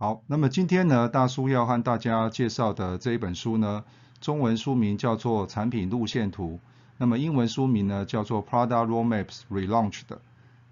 好，那么今天呢，大叔要和大家介绍的这一本书呢，中文书名叫做《产品路线图》，那么英文书名呢叫做《Product Roadmaps Relaunch》的》。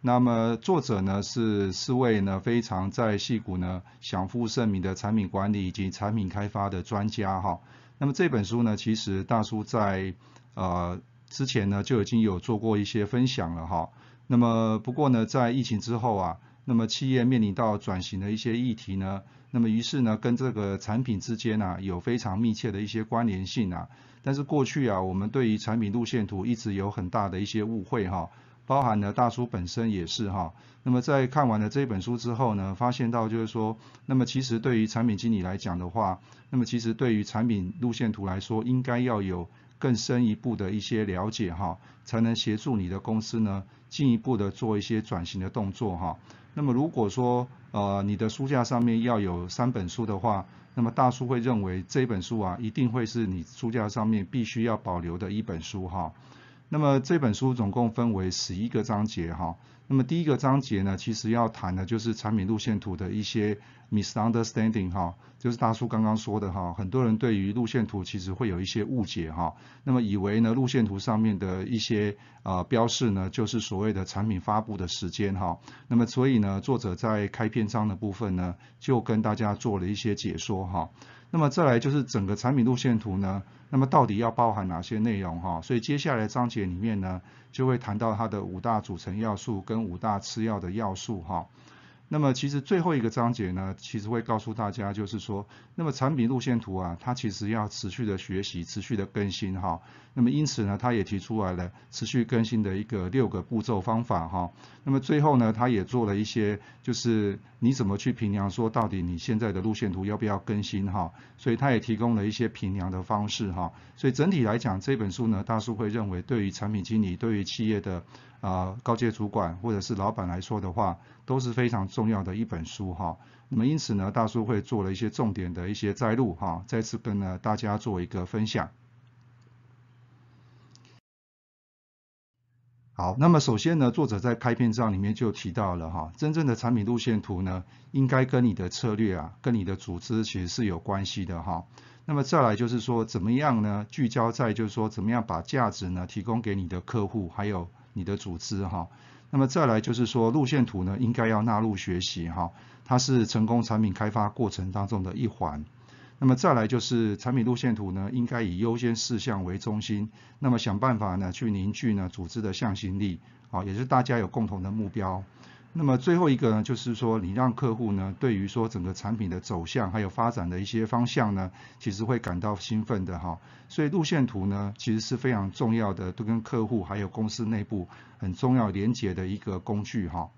那么作者呢是四位呢非常在戏谷呢享负盛名的产品管理以及产品开发的专家哈。那么这本书呢，其实大叔在呃之前呢就已经有做过一些分享了哈。那么不过呢，在疫情之后啊。那么企业面临到转型的一些议题呢，那么于是呢，跟这个产品之间呢有非常密切的一些关联性啊。但是过去啊，我们对于产品路线图一直有很大的一些误会哈，包含了大叔本身也是哈。那么在看完了这本书之后呢，发现到就是说，那么其实对于产品经理来讲的话，那么其实对于产品路线图来说，应该要有更深一步的一些了解哈，才能协助你的公司呢进一步的做一些转型的动作哈。那么如果说呃你的书架上面要有三本书的话，那么大叔会认为这本书啊一定会是你书架上面必须要保留的一本书哈。那么这本书总共分为十一个章节哈。那么第一个章节呢，其实要谈的就是产品路线图的一些。misunderstanding 哈，就是大叔刚刚说的哈，很多人对于路线图其实会有一些误解哈，那么以为呢路线图上面的一些呃标示呢，就是所谓的产品发布的时间哈，那么所以呢作者在开篇章的部分呢，就跟大家做了一些解说哈，那么再来就是整个产品路线图呢，那么到底要包含哪些内容哈，所以接下来章节里面呢，就会谈到它的五大组成要素跟五大次要的要素哈。那么其实最后一个章节呢，其实会告诉大家，就是说，那么产品路线图啊，它其实要持续的学习，持续的更新哈。那么因此呢，他也提出来了持续更新的一个六个步骤方法哈。那么最后呢，他也做了一些，就是你怎么去评量说到底你现在的路线图要不要更新哈。所以他也提供了一些评量的方式哈。所以整体来讲，这本书呢，大叔会认为对于产品经理，对于企业的。啊，高阶主管或者是老板来说的话，都是非常重要的一本书哈。那么因此呢，大叔会做了一些重点的一些摘录哈，再次跟呢大家做一个分享。好，那么首先呢，作者在开篇章里面就提到了哈，真正的产品路线图呢，应该跟你的策略啊，跟你的组织其实是有关系的哈。那么再来就是说，怎么样呢？聚焦在就是说，怎么样把价值呢提供给你的客户，还有。你的组织哈，那么再来就是说路线图呢，应该要纳入学习哈，它是成功产品开发过程当中的一环。那么再来就是产品路线图呢，应该以优先事项为中心，那么想办法呢去凝聚呢组织的向心力，啊，也是大家有共同的目标。那么最后一个呢，就是说你让客户呢，对于说整个产品的走向还有发展的一些方向呢，其实会感到兴奋的哈。所以路线图呢，其实是非常重要的，都跟客户还有公司内部很重要连接的一个工具哈。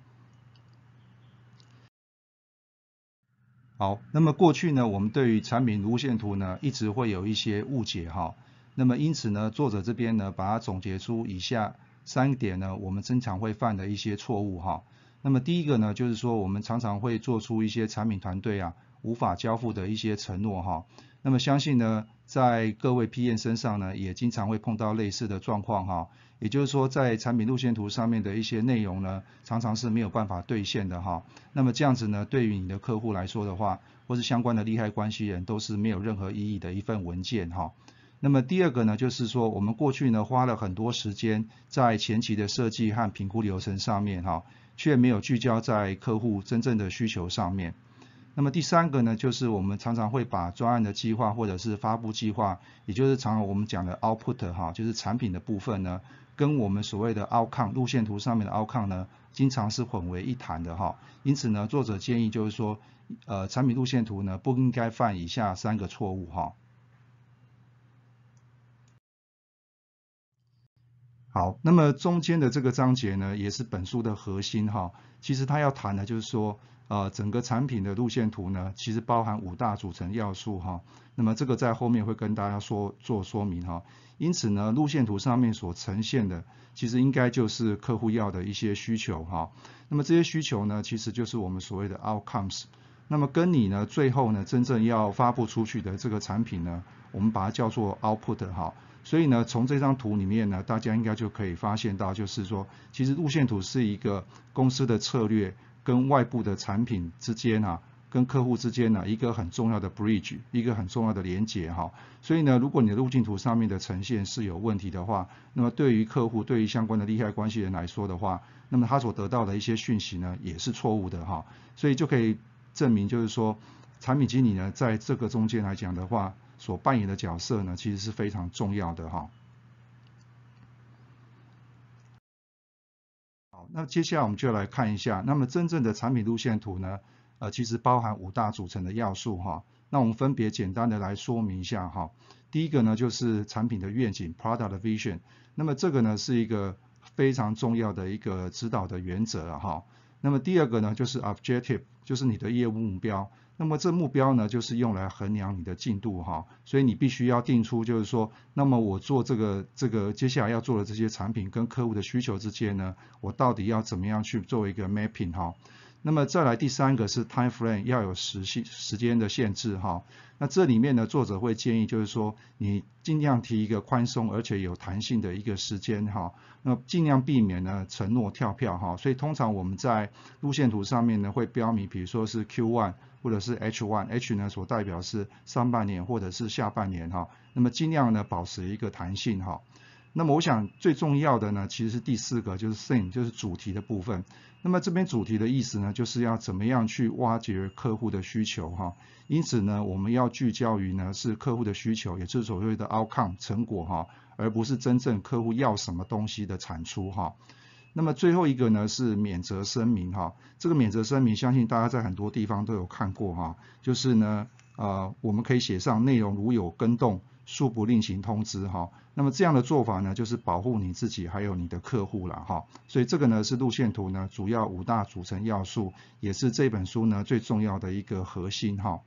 好，那么过去呢，我们对于产品路线图呢，一直会有一些误解哈。那么因此呢，作者这边呢，把它总结出以下三点呢，我们经常会犯的一些错误哈。那么第一个呢，就是说我们常常会做出一些产品团队啊无法交付的一些承诺哈。那么相信呢，在各位 PM 身上呢，也经常会碰到类似的状况哈。也就是说，在产品路线图上面的一些内容呢，常常是没有办法兑现的哈。那么这样子呢，对于你的客户来说的话，或是相关的利害关系人，都是没有任何意义的一份文件哈。那么第二个呢，就是说我们过去呢花了很多时间在前期的设计和评估流程上面哈。却没有聚焦在客户真正的需求上面。那么第三个呢，就是我们常常会把专案的计划或者是发布计划，也就是常常我们讲的 output 哈，就是产品的部分呢，跟我们所谓的 outcome 路线图上面的 outcome 呢，经常是混为一谈的哈。因此呢，作者建议就是说，呃，产品路线图呢，不应该犯以下三个错误哈。好，那么中间的这个章节呢，也是本书的核心哈。其实他要谈的就是说，呃整个产品的路线图呢，其实包含五大组成要素哈。那么这个在后面会跟大家说做说明哈。因此呢，路线图上面所呈现的，其实应该就是客户要的一些需求哈。那么这些需求呢，其实就是我们所谓的 outcomes。那么跟你呢，最后呢，真正要发布出去的这个产品呢，我们把它叫做 output 哈。所以呢，从这张图里面呢，大家应该就可以发现到，就是说，其实路线图是一个公司的策略跟外部的产品之间啊。跟客户之间呢，一个很重要的 bridge，一个很重要的连接哈。所以呢，如果你的路径图上面的呈现是有问题的话，那么对于客户、对于相关的利害关系人来说的话，那么他所得到的一些讯息呢，也是错误的哈。所以就可以证明，就是说，产品经理呢，在这个中间来讲的话，所扮演的角色呢，其实是非常重要的哈。好，那接下来我们就来看一下，那么真正的产品路线图呢？呃，其实包含五大组成的要素哈。那我们分别简单的来说明一下哈。第一个呢，就是产品的愿景 （product vision）。那么这个呢，是一个非常重要的一个指导的原则哈。那么第二个呢，就是 objective，就是你的业务目标。那么这目标呢，就是用来衡量你的进度哈。所以你必须要定出，就是说，那么我做这个这个接下来要做的这些产品跟客户的需求之间呢，我到底要怎么样去做一个 mapping 哈。那么再来第三个是 time frame 要有时限时间的限制哈。那这里面呢，作者会建议就是说，你尽量提一个宽松而且有弹性的一个时间哈。那尽量避免呢承诺跳票哈。所以通常我们在路线图上面呢会标明，比如说是 Q one 或者是 H one，H 呢所代表是上半年或者是下半年哈。那么尽量呢保持一个弹性哈。那么我想最重要的呢，其实是第四个，就是 theme，就是主题的部分。那么这边主题的意思呢，就是要怎么样去挖掘客户的需求哈。因此呢，我们要聚焦于呢是客户的需求，也就是所谓的 outcome 成果哈，而不是真正客户要什么东西的产出哈。那么最后一个呢是免责声明哈。这个免责声明，相信大家在很多地方都有看过哈。就是呢，呃，我们可以写上内容如有更动。恕不另行通知哈，那么这样的做法呢，就是保护你自己还有你的客户了哈，所以这个呢是路线图呢主要五大组成要素，也是这本书呢最重要的一个核心哈。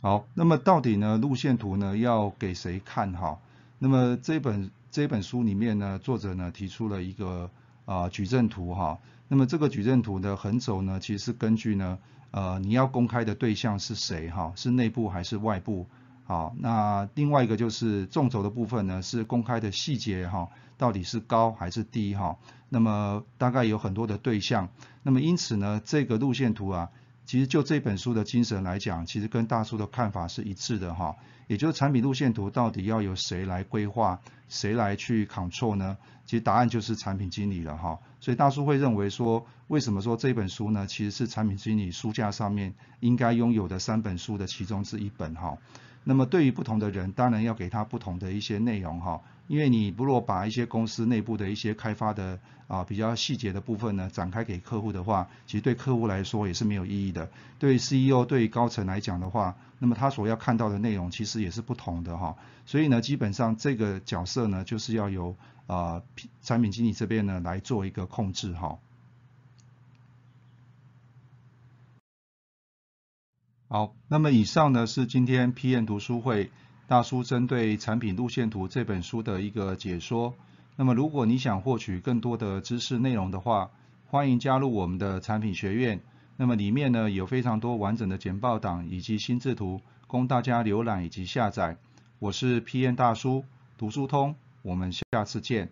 好，那么到底呢路线图呢要给谁看哈？那么这本这本书里面呢，作者呢提出了一个啊矩阵图哈，那么这个矩阵图的横轴呢，其实是根据呢。呃，你要公开的对象是谁哈？是内部还是外部？好，那另外一个就是纵轴的部分呢，是公开的细节哈，到底是高还是低哈？那么大概有很多的对象，那么因此呢，这个路线图啊，其实就这本书的精神来讲，其实跟大叔的看法是一致的哈。也就是产品路线图到底要由谁来规划，谁来去 control 呢？其实答案就是产品经理了哈。所以大叔会认为说，为什么说这本书呢？其实是产品经理书架上面应该拥有的三本书的其中之一本哈。那么对于不同的人，当然要给他不同的一些内容哈。因为你如果把一些公司内部的一些开发的啊比较细节的部分呢展开给客户的话，其实对客户来说也是没有意义的。对 CEO 对高层来讲的话，那么他所要看到的内容其实也是不同的哈。所以呢，基本上这个角色呢就是要由啊产品经理这边呢来做一个控制哈。好，那么以上呢是今天 PN 读书会。大叔针对《产品路线图》这本书的一个解说。那么，如果你想获取更多的知识内容的话，欢迎加入我们的产品学院。那么里面呢有非常多完整的简报档以及心智图，供大家浏览以及下载。我是 PN 大叔，读书通，我们下次见。